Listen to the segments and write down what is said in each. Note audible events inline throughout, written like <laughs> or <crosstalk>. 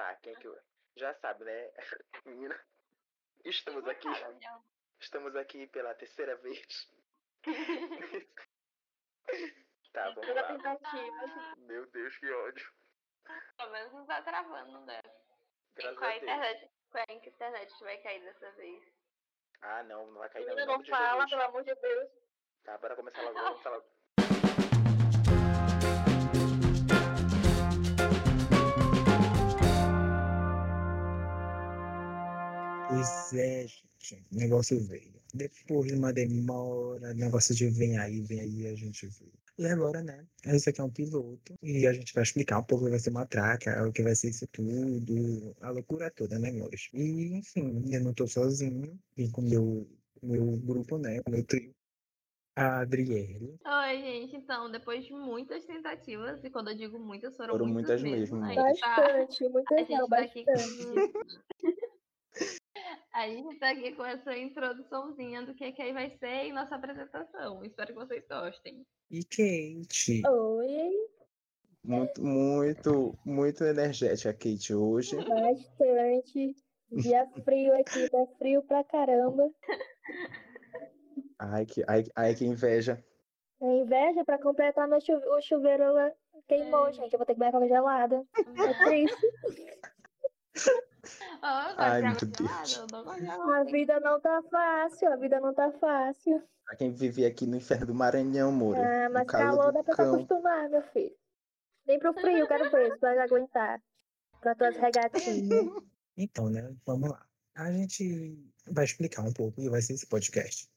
Tá, quem que eu... Já sabe, né? <laughs> Menina, estamos aqui. Estamos aqui pela terceira vez. <laughs> tá, vamos lá. Meu Deus, que ódio. Pelo menos não tá travando, não deve. Graças Qual a internet? Qual é a internet que vai cair dessa vez? Ah, não, não vai cair não. Não de fala, pelo amor de Deus. Tá, bora começar logo, vamos falar. Pois é, gente. O negócio veio. Depois de uma demora, negócio de vem aí, vem aí, a gente veio. E agora, né? Esse aqui é um piloto. E a gente vai explicar um pouco o que vai ser uma traca, o que vai ser isso tudo, a loucura toda, né, amores? E, enfim, eu não tô sozinho. Vim com o meu, meu grupo, né? O meu trio. A Adriele. Oi, gente. Então, depois de muitas tentativas, e quando eu digo muitas, foram, Foram muitas, muitas mesmo. mesmo, tá, Bastante, a muitas gente não, tá aqui bastante. <laughs> a gente tá aqui com essa introduçãozinha do que, que aí vai ser em nossa apresentação. Espero que vocês gostem. E Kate. Oi, Muito, muito, muito energética a Kate hoje. bastante. Dia frio aqui, tá frio pra caramba. Ai, que, ai, ai, que inveja. É inveja pra completar meu chuve... o chuveiro lá queimou, É. gente. Eu vou ter que beber água gelada. É triste. <laughs> Oh, Ai, meu Deus. gelada, eu não gosto de água A vida não tá fácil, a vida não tá fácil. Pra quem vive aqui no inferno do Maranhão, amor. Ah, mas calor dá pra se acostumar, meu filho. Nem pro frio, quero ver se vai aguentar. Pra tuas regatinhas. <laughs> Então, né? Vamos lá. A gente vai explicar um pouco, e vai ser esse podcast,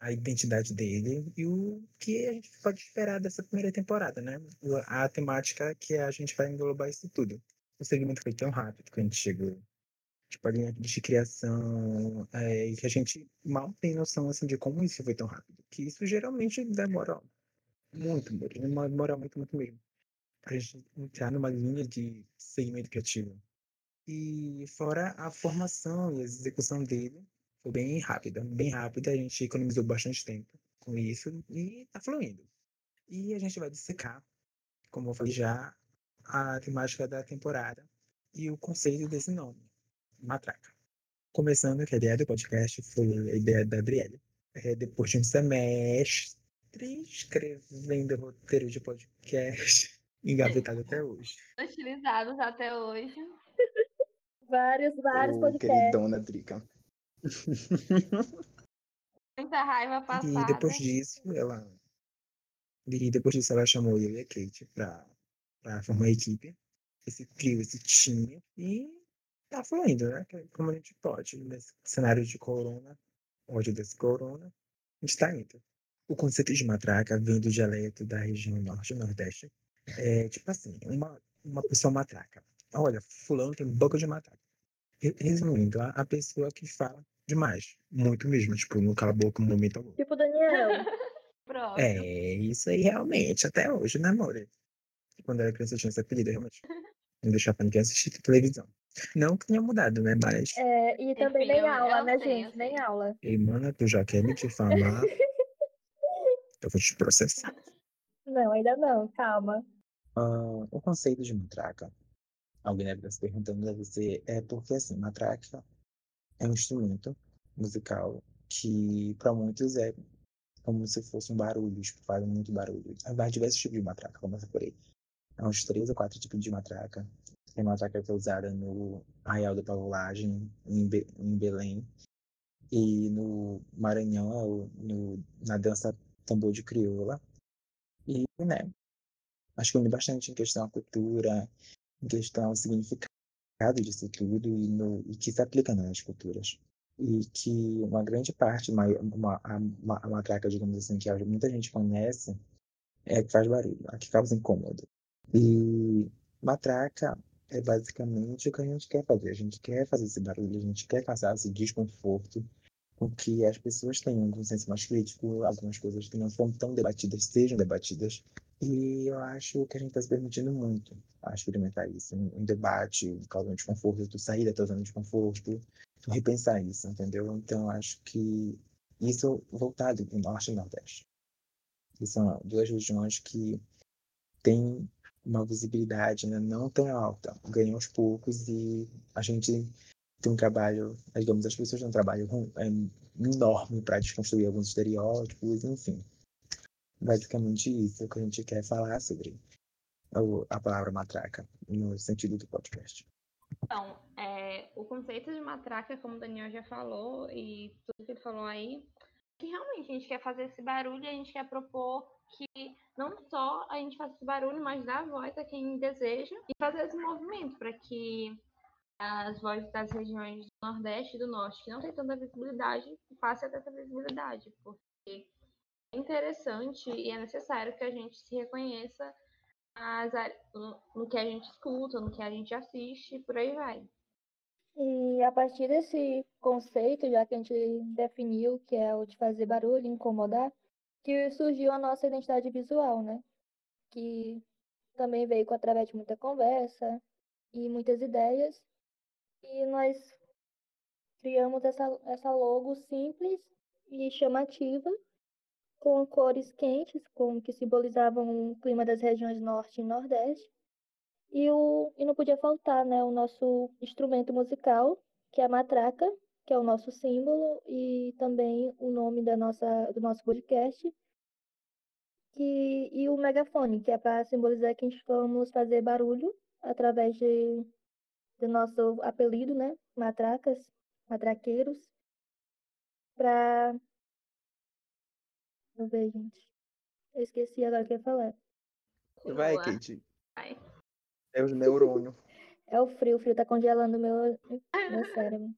a identidade dele e o que a gente pode esperar dessa primeira temporada, né? A temática que a gente vai englobar isso tudo. O segmento foi tão rápido que a gente chegou. Tipo, a linha de criação, é, que a gente mal tem noção, assim, de como isso foi tão rápido. Que isso geralmente demora muito, demora muito, muito mesmo. Pra gente entrar numa linha de segmento criativo. E fora a formação e a execução dele, foi bem rápida, bem rápida. A gente economizou bastante tempo com isso e tá fluindo. E a gente vai dissecar, como eu falei já, a temática da temporada e o conceito desse nome, Matraca. Começando, que a ideia do podcast foi a ideia da Adriele. É, depois de um semestre escrevendo roteiro de podcast, <laughs> engavetado até hoje. utilizados até hoje. <laughs> Vários, vários Ô, podcasts. queridona Drica. <laughs> Muita raiva passada. E depois disso, ela. E depois disso, ela chamou eu e a Kate pra, pra formar a equipe. Esse trio, esse time. E tá fluindo, né? Que- Como a gente pode. Nesse cenário de corona, ódio desse corona, a gente tá indo. O conceito de matraca vem do dialeto da região norte e nordeste. É tipo assim, uma, uma pessoa matraca. Olha, fulano tem boca de matraca. Re- Resumindo, a, a pessoa que fala demais. Muito mesmo, tipo, não cala a boca um momento algum. Tipo Daniel. Pronto. É, isso aí realmente, até hoje, né, amor? Quando era criança eu tinha esse apelido, realmente. Não deixar pra ninguém assistir televisão. Não que tenha mudado, né? Mas, É, e também nem eu- aula, eu né, gente? Nem aula. ei, mana, tu já quer me difamar? <laughs> eu vou te processar. Não, ainda não, calma. Ah, o conceito de matraca, alguém deve estar se perguntando, deve ser, é porque assim, matraca é um instrumento musical que para muitos é como se fosse um barulho, tipo, faz muito barulho. Há diversos tipos de matraca, começa por aí. Há uns três ou quatro tipos de matraca. Tem matraca que é usada no Arraial da Pavulagem, em, Be- em Belém. E no Maranhão, é no, na dança tambor de crioula. E, né, acho que une bastante em questão à cultura, em questão ao significado disso tudo e, no, e que se aplica nas culturas. E que uma grande parte, uma, uma, a, uma, a matraca, digamos assim, que muita gente conhece, é que faz barulho, a que causa incômodo. E matraca é basicamente o que a gente quer fazer. A gente quer fazer esse barulho, a gente quer causar esse desconforto, com que as pessoas tenham um senso mais crítico, algumas coisas que não são tão debatidas sejam debatidas. E eu acho que a gente está se permitindo muito a experimentar isso, um, um debate, causando desconforto, tu sair da tua zona de conforto, tu repensar isso, entendeu? Então acho que isso voltado para o Norte e Nordeste. Que são duas regiões que têm uma visibilidade né, não tão alta. Ganha aos poucos e a gente tem um trabalho, digamos, as pessoas têm um trabalho é, enorme para desconstruir alguns estereótipos, enfim. Basicamente isso que a gente quer falar sobre a palavra matraca, no sentido do podcast. Então, é, o conceito de matraca, como o Daniel já falou, e tudo que ele falou aí, que realmente a gente quer fazer esse barulho e a gente quer propor que não só a gente faça esse barulho, mas dar voz a quem deseja e fazer esse movimento para que as vozes das regiões do Nordeste e do Norte, que não tem tanta visibilidade, ter essa visibilidade, porque é interessante e é necessário que a gente se reconheça as, no, no que a gente escuta, no que a gente assiste, por aí vai. E a partir desse conceito, já que a gente definiu que é o de fazer barulho, incomodar, que surgiu a nossa identidade visual, né? Que também veio através de muita conversa e muitas ideias. E nós criamos essa, essa logo simples e chamativa, com cores quentes, com que simbolizavam o clima das regiões norte e nordeste. E, o, e não podia faltar né, o nosso instrumento musical, que é a matraca, que é o nosso símbolo, e também o nome da nossa, do nosso podcast, que, e o megafone, que é para simbolizar que vamos fazer barulho através de, do nosso apelido, né? Matracas, matraqueiros, para. Vamos ver, gente. Eu esqueci agora o que ia falar. Vai, Kate. Vai. É os neurônios. <laughs> É o frio, o frio tá congelando meu, meu cérebro.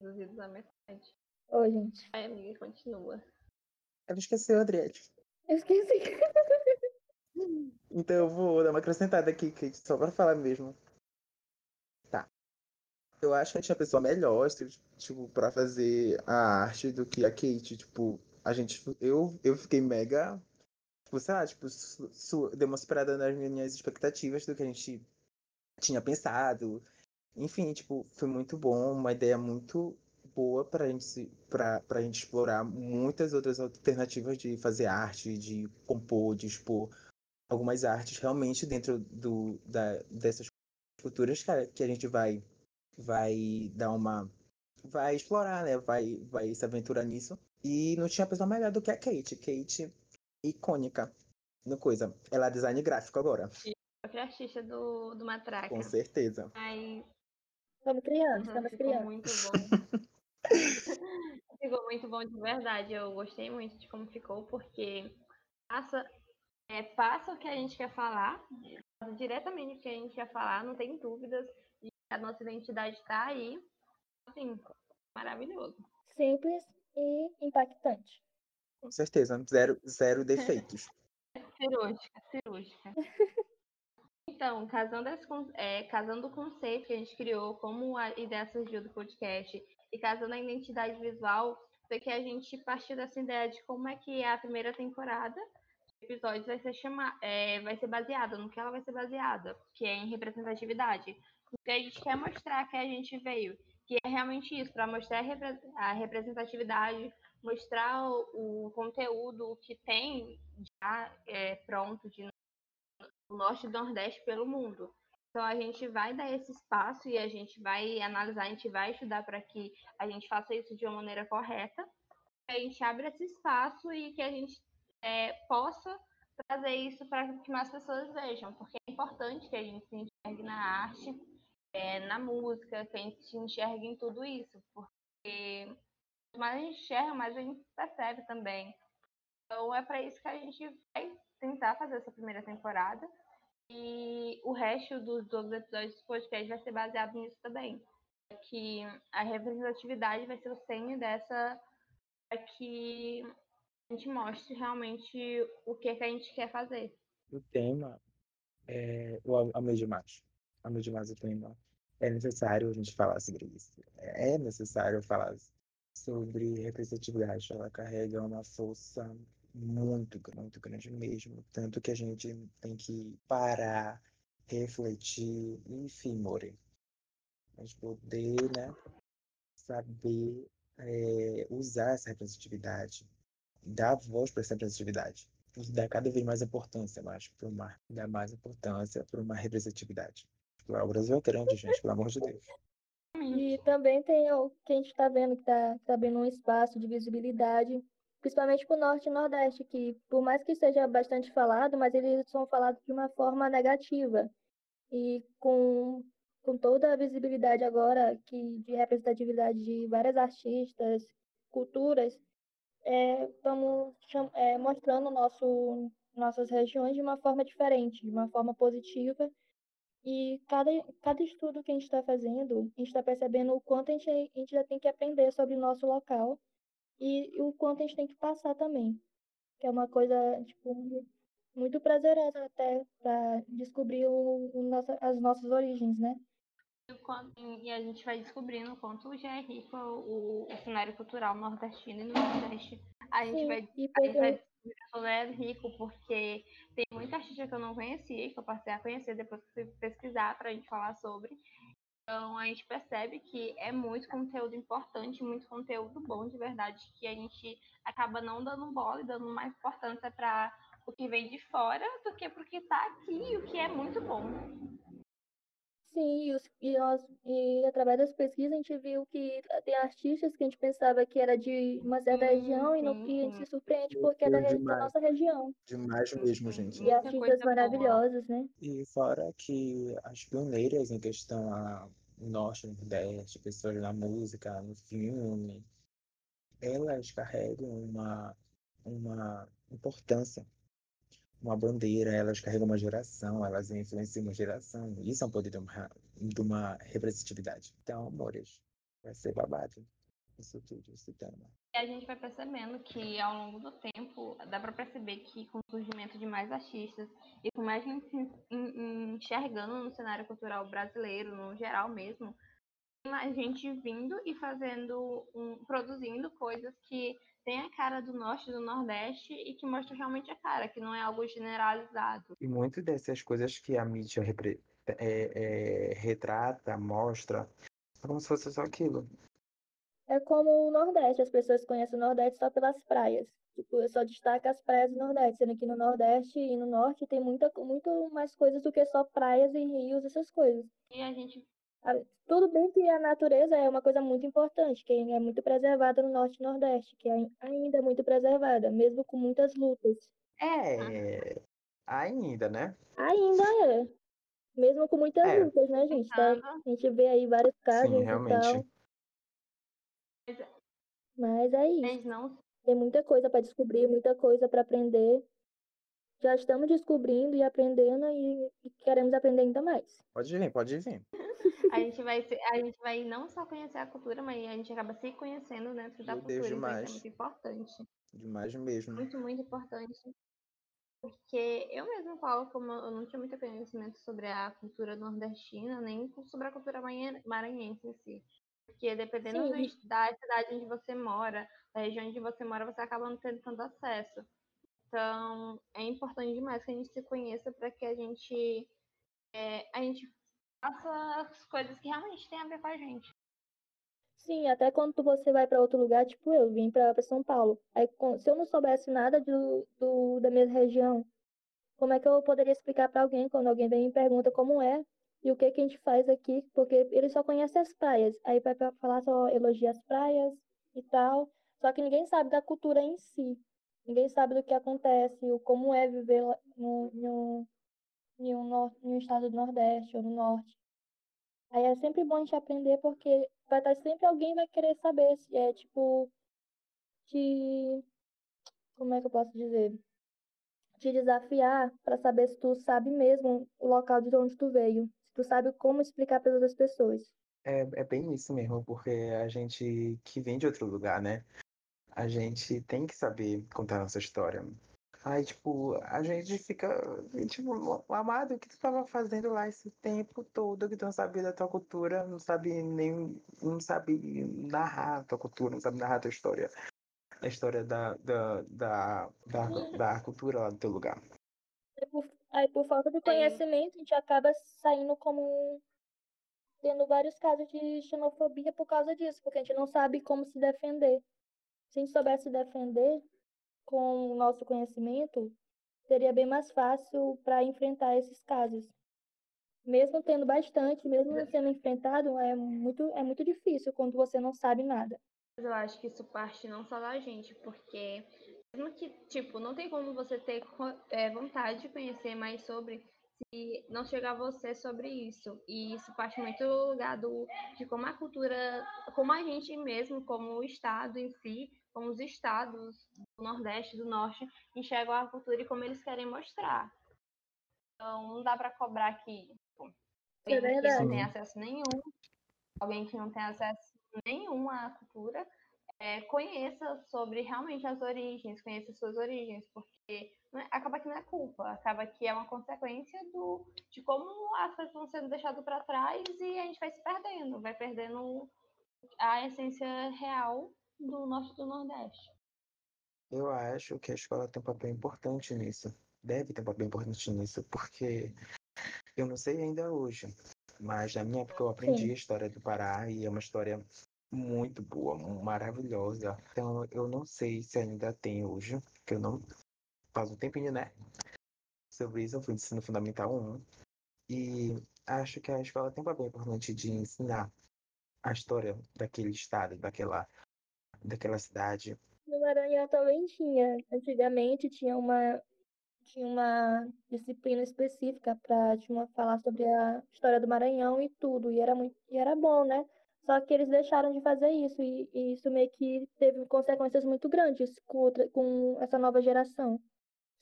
Reduzidos à metade. Oi, gente. Ai, amiga, continua. Ela esqueceu, Adriette. Eu esqueci. <laughs> Então eu vou dar uma acrescentada aqui, Kate, só pra falar mesmo. Tá. Eu acho que a gente é a pessoa melhor, tipo, pra fazer a arte do que a Kate. Tipo, a gente. Eu, eu fiquei mega. Tipo, sei lá, tipo, deu uma superada nas minhas expectativas do que a gente tinha pensado. Enfim, tipo, foi muito bom, uma ideia muito boa para gente, a gente explorar muitas outras alternativas de fazer arte, de compor, de expor algumas artes realmente dentro do, da, dessas culturas que, que a gente vai, vai dar uma. vai explorar, né? Vai, vai se aventurar nisso. E não tinha pessoa melhor do que a Kate. Kate, icônica no coisa. Ela é design gráfico agora. A artista do, do Matraca. Com certeza. Mas Estamos criando, estamos ficou criando. muito bom. <laughs> ficou muito bom de verdade. Eu gostei muito de como ficou, porque passa, é, passa o que a gente quer falar, passa diretamente o que a gente quer falar, não tem dúvidas. E a nossa identidade está aí. Assim, maravilhoso. Simples e impactante. Com certeza, zero, zero defeitos. <laughs> cirúrgica, cirúrgica. Então, casando, esse, é, casando o conceito que a gente criou, como a ideia surgiu do podcast, e casando a identidade visual, foi que a gente partiu dessa ideia de como é que a primeira temporada de episódios vai ser, é, vai ser baseada, no que ela vai ser baseada, que é em representatividade. Porque a gente quer mostrar que a gente veio, que é realmente isso, para mostrar a representatividade, mostrar o, conteúdo que tem já é, pronto de o norte e nordeste pelo mundo. Então a gente vai dar esse espaço e a gente vai analisar, a gente vai estudar para que a gente faça isso de uma maneira correta. A gente abre esse espaço e que a gente é, possa trazer isso para que mais pessoas vejam, porque é importante que a gente se enxergue na arte, é, na música, que a gente se enxergue em tudo isso, porque mais a gente enxerga, mais a gente percebe também. Então é para isso que a gente vai tentar fazer essa primeira temporada. E o resto dos outros episódios do podcast vai ser baseado nisso também. Que a representatividade vai ser o cerne dessa para que a gente mostre realmente o que, é que a gente quer fazer. O tema é o amor demais. Amor demais o tema. É necessário a gente falar sobre isso. É necessário falar sobre representatividade. Ela carrega uma força muito, muito grande mesmo. Tanto que a gente tem que parar, refletir, enfim, More. Gente poder, né, saber é, usar essa representatividade, dar voz para essa representatividade. dar cada vez mais importância, acho, para uma, dar mais importância para uma representatividade. Tipo, o Brasil é grande, gente, pelo amor de Deus. E também tem o que a gente está vendo que está tá abrindo um espaço de visibilidade, principalmente para o Norte e Nordeste, que por mais que seja bastante falado, mas eles são falados de uma forma negativa. E com, com toda a visibilidade agora que de representatividade de várias artistas, culturas, estamos é, é, mostrando nosso, nossas regiões de uma forma diferente, de uma forma positiva. E cada, cada estudo que a gente está fazendo, a gente está percebendo o quanto a gente, a gente já tem que aprender sobre o nosso local e o quanto a gente tem que passar também. Que é uma coisa, tipo, muito prazerosa até para descobrir o, o nossa, as nossas origens, né? E a gente vai descobrindo o quanto já é rico o, o cenário cultural nordestino e no Nordeste. A gente Sim, vai, e a gente vai porque, descobrir que é rico porque tem muita artista que eu não conhecia, que eu passei a conhecer depois que fui pesquisar para a gente falar sobre. Então a gente percebe que é muito conteúdo importante, muito conteúdo bom de verdade, que a gente acaba não dando bola e dando mais importância para o que vem de fora do que para o que está aqui, o que é muito bom. Sim, e, os, e, nós, e através das pesquisas a gente viu que tem artistas que a gente pensava que era de uma certa Sim, região e, no, sim, e a gente se surpreende porque é da, da nossa região. Demais mesmo, gente. E artistas coisa boa. maravilhosos, né? E fora que as pioneiras em questão a norte, nordeste, pessoas na música, no filme, elas carregam uma, uma importância, uma bandeira, elas carregam uma geração, elas influenciam uma geração. Isso é um poder de uma, de uma representatividade. Então, amores, vai ser babado. Isso tudo, esse tema. E a gente vai percebendo que ao longo do tempo dá para perceber que com o surgimento de mais artistas e com mais gente enxergando no cenário cultural brasileiro, no geral mesmo, mais gente vindo e fazendo, um, produzindo coisas que tem a cara do norte e do nordeste e que mostram realmente a cara, que não é algo generalizado. E muito dessas coisas que a mídia repre- é, é, retrata, mostra, é como se fosse só aquilo. É como o Nordeste, as pessoas conhecem o Nordeste só pelas praias. Tipo, eu só destaco as praias do Nordeste, sendo que no Nordeste e no Norte tem muita, muito mais coisas do que só praias e rios, essas coisas. E a gente Tudo bem que a natureza é uma coisa muito importante, que é muito preservada no Norte e Nordeste, que é ainda muito preservada, mesmo com muitas lutas. É, ainda, né? Ainda é. Mesmo com muitas É. lutas, né, gente? Tá- A gente vê aí vários casos Sim, e realmente. tal. Mas é isso. não Tem muita coisa para descobrir, muita coisa para aprender. Já estamos descobrindo e aprendendo e, e queremos aprender ainda mais. Pode vir, pode vir. <laughs> a gente vai ser- a gente vai não só conhecer a cultura, mas a gente acaba se conhecendo dentro da Meu Deus, cultura, então isso é demais. muito importante. Demais mesmo. Muito, muito importante. Porque eu mesma falo, como eu não tinha muito conhecimento sobre a cultura nordestina, nem sobre a cultura maranhe- maranhense em si. Porque dependendo do da cidade onde você mora, da região onde você mora, você acaba não tendo tanto acesso. Então, é importante demais que a gente se conheça para que a gente, é, a gente faça as coisas que realmente têm a ver com a gente. Sim, até quando você vai para outro lugar, tipo eu, vim para São Paulo. Aí, se eu não soubesse nada do, do, da minha região, como é que eu poderia explicar para alguém quando alguém vem e pergunta como é e o que que a gente faz aqui? Porque ele só conhece as praias. Aí vai falar só elogia as praias e tal. Só que ninguém sabe da cultura em si. Ninguém sabe do que acontece, o como é viver no, no, em um, nor- em um estado do Nordeste ou no Norte. Aí é sempre bom a gente aprender porque vai estar sempre alguém vai querer saber se é tipo te como é que eu posso dizer? Te desafiar para saber se tu sabe mesmo o local de onde tu veio, se tu sabe como explicar para outras pessoas. É, é bem isso mesmo, porque a gente que vem de outro lugar, né? A gente tem que saber contar a nossa história. Aí, tipo, a gente fica, tipo, amado, o que tu tava fazendo lá esse tempo todo, que tu não sabia da tua cultura, não sabe nem, não sabe narrar a tua cultura, não sabe narrar a tua história, a história da, da, da, da, da cultura lá do teu lugar. Aí por, aí, por falta de conhecimento, a gente acaba saindo como tendo vários casos de xenofobia por causa disso, porque a gente não sabe como se defender. Se a gente soubesse se defender com o nosso conhecimento, seria bem mais fácil para enfrentar esses casos. Mesmo tendo bastante, mesmo sendo enfrentado, é muito, é muito difícil quando você não sabe nada. Eu acho que isso parte não só da gente, porque mesmo que, tipo, não tem como você ter é, vontade de conhecer mais sobre se não chegar a você sobre isso. E isso parte muito do lugar do, de como a cultura, como a gente mesmo, como o Estado em si, como os estados do Nordeste, do Norte, enxergam a cultura e como eles querem mostrar. Então, não dá para cobrar que tipo, alguém é que não tem acesso nenhum, alguém que não tem acesso nenhum à cultura, é, conheça sobre realmente as origens, conheça suas origens, porque é, acaba que não é culpa, acaba que é uma consequência do, de como as coisas vão sendo deixadas para trás e a gente vai se perdendo, vai perdendo a essência real do norte do Nordeste. Eu acho que a escola tem um papel importante nisso. Deve ter um papel importante nisso, porque eu não sei ainda hoje, mas na minha época eu aprendi Sim. a história do Pará e é uma história muito boa, maravilhosa. Então eu não sei se ainda tem hoje, porque eu não faz um tempinho, né? Sobre isso eu fui ensino fundamental 1 e acho que a escola tem um papel importante de ensinar a história daquele estado, daquela daquela cidade. No Maranhão também tinha. Antigamente tinha uma tinha uma disciplina específica para falar sobre a história do Maranhão e tudo, e era muito e era bom, né? Só que eles deixaram de fazer isso e, e isso meio que teve consequências muito grandes com, outra, com essa nova geração.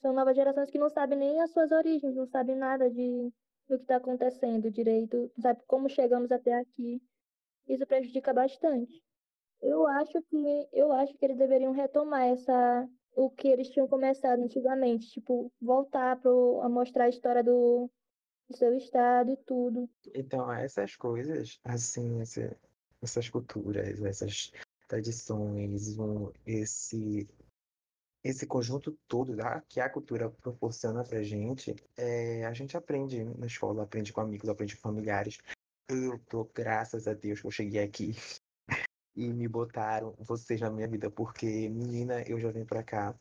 São novas gerações que não sabem nem as suas origens, não sabem nada de do que está acontecendo direito, não sabe como chegamos até aqui. Isso prejudica bastante. Eu acho que eu acho que eles deveriam retomar essa o que eles tinham começado antigamente, tipo, voltar pro, a mostrar a história do, do seu estado e tudo. Então, essas coisas, assim, esse, essas culturas, essas tradições, um, esse esse conjunto todo tá? que a cultura proporciona pra gente, é, a gente aprende na escola, aprende com amigos, aprende com familiares. Eu tô, graças a Deus, que eu cheguei aqui <laughs> e me botaram vocês na minha vida, porque, menina, eu já vim pra cá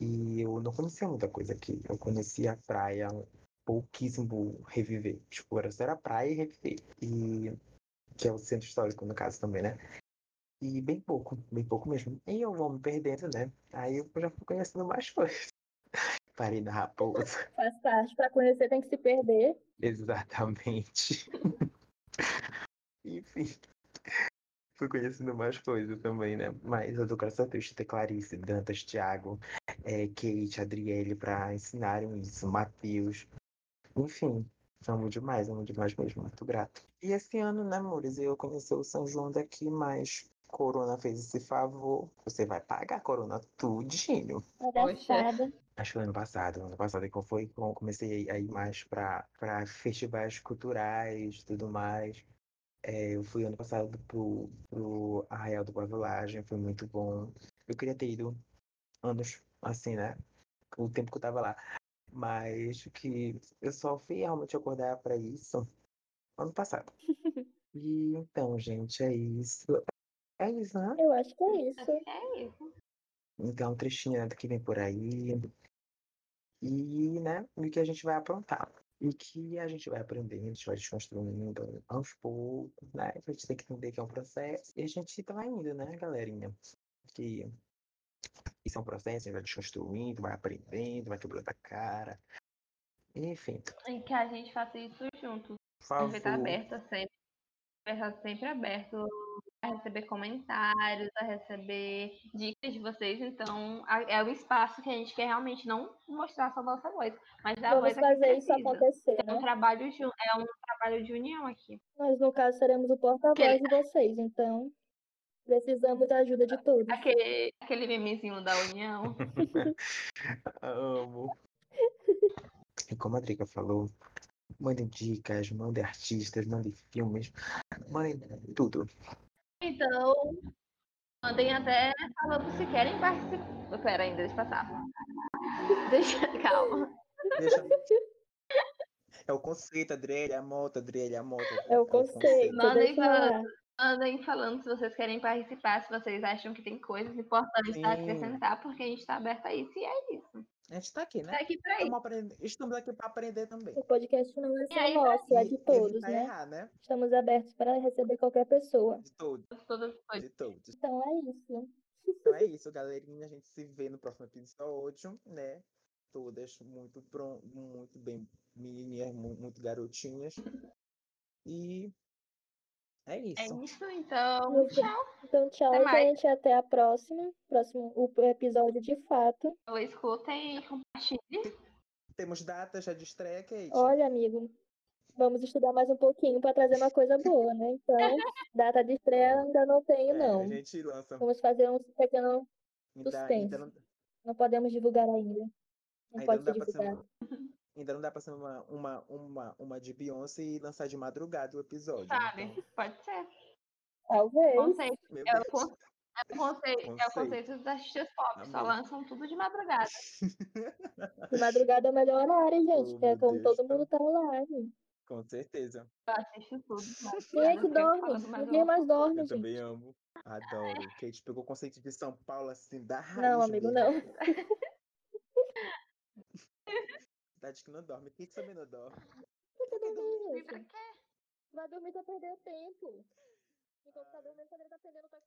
e eu não conhecia muita coisa aqui. Eu conhecia a praia, pouquíssimo reviver. Tipo, era só a praia e reviver. E que é o centro histórico, no caso, também, né? E bem pouco, bem pouco mesmo. E eu vou me perdendo, né? Aí eu já fui conhecendo mais coisas. <laughs> Parei na raposa. Faz parte, pra conhecer tem que se perder. Exatamente. <laughs> Enfim. Fui conhecendo mais coisas também, né? Mas eu dou graças a Deus de ter Clarice, Dantas, Thiago, é, Kate, Adriele pra ensinarem isso, Matheus. Enfim, Amo demais, amo demais mesmo, muito grato. E esse ano, né, amores, eu conheci o São João daqui, mas Corona fez esse favor. Você vai pagar a Corona tudinho. Poxa. Acho que ano passado, ano passado que eu fui, comecei a ir mais para festivais culturais tudo mais. É, eu fui ano passado pro, pro Arraial do Boa Vilagem, foi muito bom. Eu queria ter ido anos assim, né? O tempo que eu tava lá. Mas que eu só fui realmente acordar para isso ano passado. <laughs> e então, gente, é isso. É isso, né? Eu acho que é isso. É isso. Então, um trechinho né, do que vem por aí. E, né, o que a gente vai aprontar. E que a gente vai aprendendo, a gente vai desconstruindo aos poucos, né? A gente tem que entender que é um processo. E a gente tá indo, né, galerinha? Que isso é um processo, a gente vai desconstruindo, vai aprendendo, vai quebrando a cara. Enfim. E que a gente faça isso junto. A gente tá aberta sempre. Vai sempre aberto a receber comentários, a receber dicas de vocês. Então, é o espaço que a gente quer realmente não mostrar só a nossa voz, mas dar Vamos a voz fazer isso acontecer. É um, né? trabalho de, é um trabalho de união aqui. Nós, no caso, seremos o porta-voz de vocês, então Precisamos da ajuda de todos. Aquele, aquele memezinho da União. <laughs> Amo. <laughs> E como a Drica falou, mandem dicas, mandem artistas, mandem filmes, mandem tudo. Então, mandem até falando se querem participar. Pera ainda, deixa passar. Deixa, calma. Deixa... É o conceito, Adriele, a moto, Adriele, a moto. É o conceito. Mandem falando, Andem falando se vocês querem participar, se vocês acham que tem coisas importantes para acrescentar, porque a gente está aberto a isso e é isso. A gente tá aqui, né? Tá aqui pra isso. Estamos, aprendendo- estamos aqui para aprender também. O podcast não é só aí, nosso, é de todos, evitar né? errar, né? Estamos abertos para receber qualquer pessoa. De todos, de todos. Então é isso. Então é isso, galerinha. A gente se vê no próximo episódio, né? Todas muito, pron- muito bem, menininhas, mu- muito garotinhas. E é É isso. isso, então. Tchau. Então, tchau, Até mais. gente. Até a próxima. Próximo o episódio de fato. Escutem e compartilhem. Temos datas já de estreia, Kate? Olha, amigo, vamos estudar mais um pouquinho para trazer uma coisa boa, né? Então, <laughs> data de estreia ainda não tenho, É, não. A gente lança. Vamos fazer um pequeno. Suspense. ainda, não, Não podemos divulgar ainda. Não ainda pode não ser ainda não dá pra ser uma, uma, uma, uma de Beyoncé e lançar de madrugada o episódio. Sabe? Então, Pode ser. Talvez. Conceito. meu É o, Deus. con- é o conceito, é o Conceito. conceito dos artistas pop. Só lançam tudo de madrugada. <laughs> De madrugada é o melhor horário, gente. Oh, que é quando Deus, todo tá. mundo tá online. Com certeza. Eu assisto tudo. Quem é que dorme? Ninguém mais dorme, Eu gente. também amo. Adoro. Kate pegou o conceito de São Paulo assim, da raiz. Não, amigo, mesmo. não. Cidade que não dorme. Kate também não dorme. Por que dormir, E pra quê? Vai dormir pra perder tempo. Enquanto tá dormindo, poderia estar aprendendo outra coisa.